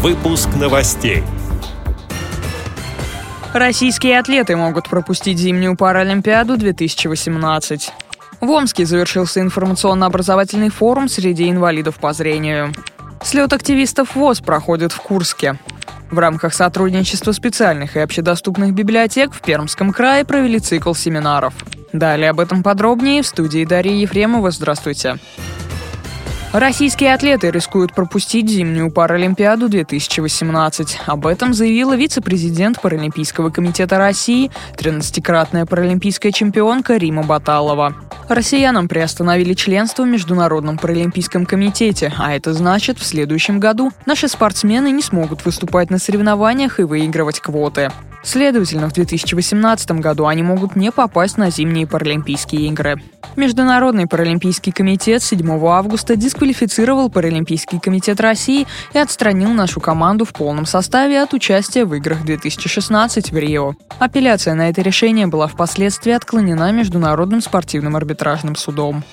Выпуск новостей. Российские атлеты могут пропустить зимнюю Паралимпиаду 2018. В Омске завершился информационно-образовательный форум среди инвалидов по зрению. Слет активистов ВОЗ проходит в Курске. В рамках сотрудничества специальных и общедоступных библиотек в Пермском крае провели цикл семинаров. Далее об этом подробнее в студии Дарьи Ефремова. Здравствуйте. Российские атлеты рискуют пропустить зимнюю Паралимпиаду 2018. Об этом заявила вице-президент Паралимпийского комитета России, 13-кратная паралимпийская чемпионка Рима Баталова. Россиянам приостановили членство в Международном паралимпийском комитете, а это значит, в следующем году наши спортсмены не смогут выступать на соревнованиях и выигрывать квоты. Следовательно, в 2018 году они могут не попасть на зимние Паралимпийские игры. Международный паралимпийский комитет 7 августа дисквалифицировал Паралимпийский комитет России и отстранил нашу команду в полном составе от участия в играх 2016 в Рио. Апелляция на это решение была впоследствии отклонена Международным спортивным арбитражным судом.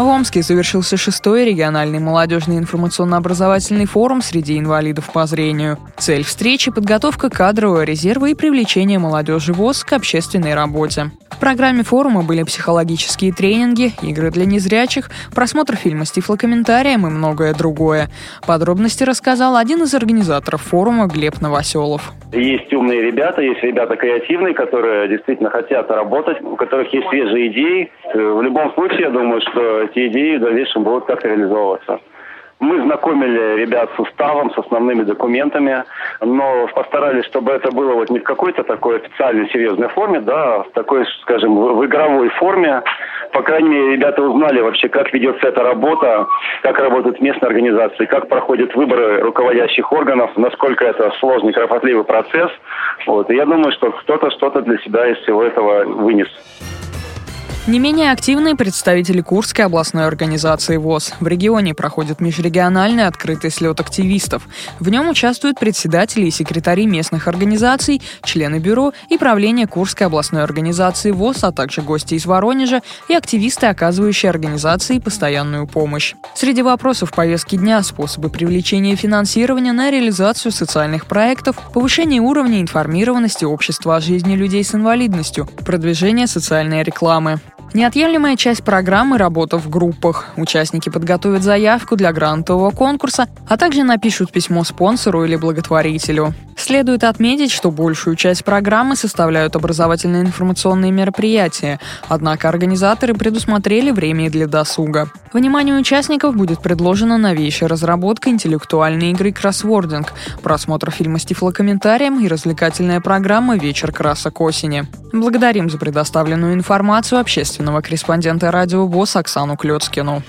В Омске завершился шестой региональный молодежный информационно-образовательный форум среди инвалидов по зрению. Цель встречи – подготовка кадрового резерва и привлечение молодежи ВОЗ к общественной работе. В программе форума были психологические тренинги, игры для незрячих, просмотр фильма с тифлокомментарием и многое другое. Подробности рассказал один из организаторов форума Глеб Новоселов. Есть умные ребята, есть ребята креативные, которые действительно хотят работать, у которых есть свежие идеи. В любом случае, я думаю, что эти идеи в дальнейшем будут как реализовываться. Мы знакомили ребят с уставом, с основными документами, но постарались, чтобы это было вот не в какой-то такой официальной серьезной форме, да, а в такой, скажем, в игровой форме. По крайней мере, ребята узнали вообще, как ведется эта работа, как работают местные организации, как проходят выборы руководящих органов, насколько это сложный, кропотливый процесс. Вот. И я думаю, что кто-то что-то для себя из всего этого вынес. Не менее активные представители Курской областной организации ВОЗ. В регионе проходит межрегиональный открытый слет активистов. В нем участвуют председатели и секретари местных организаций, члены бюро и правления Курской областной организации ВОЗ, а также гости из Воронежа и активисты, оказывающие организации постоянную помощь. Среди вопросов повестки дня – способы привлечения финансирования на реализацию социальных проектов, повышение уровня информированности общества о жизни людей с инвалидностью, продвижение социальной рекламы. Неотъемлемая часть программы – работа в группах. Участники подготовят заявку для грантового конкурса, а также напишут письмо спонсору или благотворителю. Следует отметить, что большую часть программы составляют образовательные информационные мероприятия, однако организаторы предусмотрели время для досуга. Вниманию участников будет предложена новейшая разработка интеллектуальной игры «Кроссвординг», просмотр фильма с тифлокомментарием и развлекательная программа «Вечер красок осени». Благодарим за предоставленную информацию общественного корреспондента радио ВОЗ Оксану Клёцкину.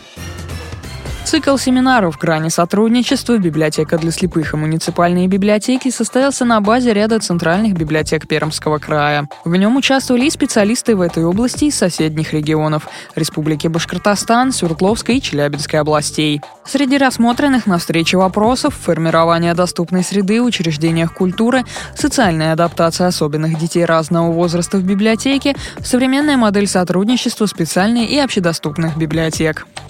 Цикл семинаров «Грани сотрудничества. Библиотека для слепых и муниципальные библиотеки» состоялся на базе ряда центральных библиотек Пермского края. В нем участвовали и специалисты в этой области из соседних регионов – Республики Башкортостан, Свердловской и Челябинской областей. Среди рассмотренных на встрече вопросов – формирование доступной среды в учреждениях культуры, социальная адаптация особенных детей разного возраста в библиотеке, современная модель сотрудничества специальных и общедоступных библиотек.